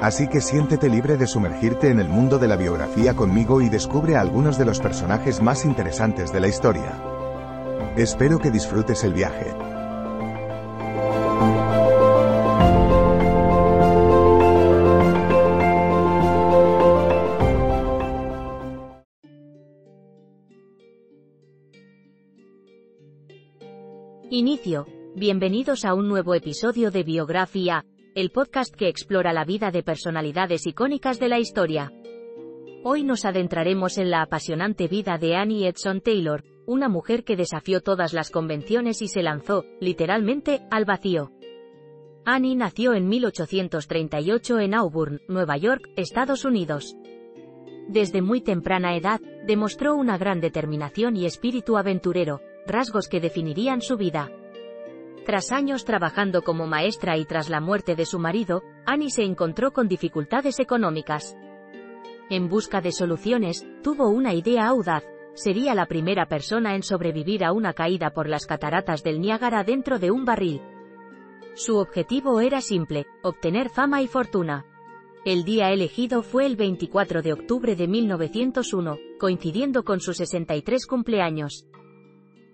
Así que siéntete libre de sumergirte en el mundo de la biografía conmigo y descubre a algunos de los personajes más interesantes de la historia. Espero que disfrutes el viaje. Inicio. Bienvenidos a un nuevo episodio de Biografía, el podcast que explora la vida de personalidades icónicas de la historia. Hoy nos adentraremos en la apasionante vida de Annie Edson Taylor, una mujer que desafió todas las convenciones y se lanzó, literalmente, al vacío. Annie nació en 1838 en Auburn, Nueva York, Estados Unidos. Desde muy temprana edad, demostró una gran determinación y espíritu aventurero, rasgos que definirían su vida. Tras años trabajando como maestra y tras la muerte de su marido, Annie se encontró con dificultades económicas. En busca de soluciones, tuvo una idea audaz, sería la primera persona en sobrevivir a una caída por las cataratas del Niágara dentro de un barril. Su objetivo era simple, obtener fama y fortuna. El día elegido fue el 24 de octubre de 1901, coincidiendo con su 63 cumpleaños.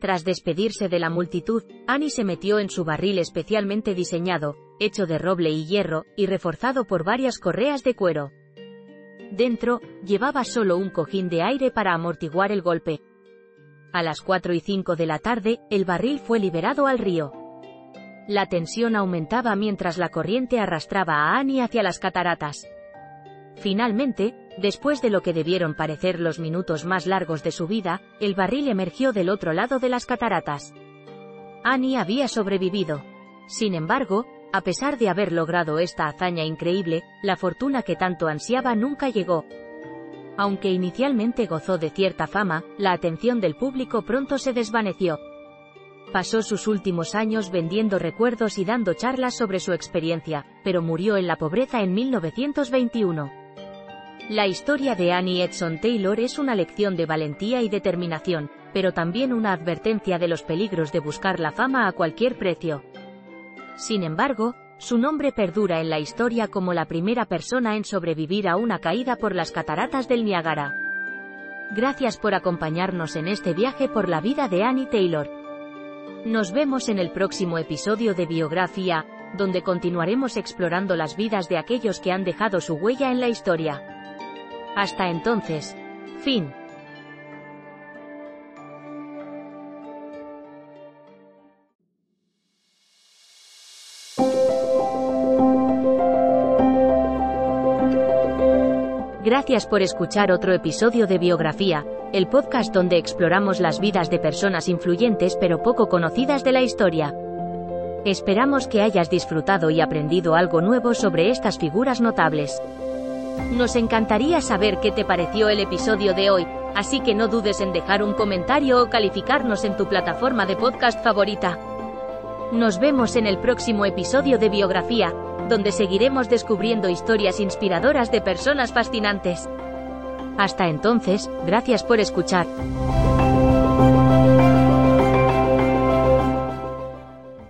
Tras despedirse de la multitud, Annie se metió en su barril especialmente diseñado, hecho de roble y hierro, y reforzado por varias correas de cuero. Dentro, llevaba solo un cojín de aire para amortiguar el golpe. A las 4 y 5 de la tarde, el barril fue liberado al río. La tensión aumentaba mientras la corriente arrastraba a Annie hacia las cataratas. Finalmente, Después de lo que debieron parecer los minutos más largos de su vida, el barril emergió del otro lado de las cataratas. Annie había sobrevivido. Sin embargo, a pesar de haber logrado esta hazaña increíble, la fortuna que tanto ansiaba nunca llegó. Aunque inicialmente gozó de cierta fama, la atención del público pronto se desvaneció. Pasó sus últimos años vendiendo recuerdos y dando charlas sobre su experiencia, pero murió en la pobreza en 1921. La historia de Annie Edson Taylor es una lección de valentía y determinación, pero también una advertencia de los peligros de buscar la fama a cualquier precio. Sin embargo, su nombre perdura en la historia como la primera persona en sobrevivir a una caída por las cataratas del Niágara. Gracias por acompañarnos en este viaje por la vida de Annie Taylor. Nos vemos en el próximo episodio de Biografía, donde continuaremos explorando las vidas de aquellos que han dejado su huella en la historia. Hasta entonces. Fin. Gracias por escuchar otro episodio de Biografía, el podcast donde exploramos las vidas de personas influyentes pero poco conocidas de la historia. Esperamos que hayas disfrutado y aprendido algo nuevo sobre estas figuras notables. Nos encantaría saber qué te pareció el episodio de hoy, así que no dudes en dejar un comentario o calificarnos en tu plataforma de podcast favorita. Nos vemos en el próximo episodio de Biografía, donde seguiremos descubriendo historias inspiradoras de personas fascinantes. Hasta entonces, gracias por escuchar.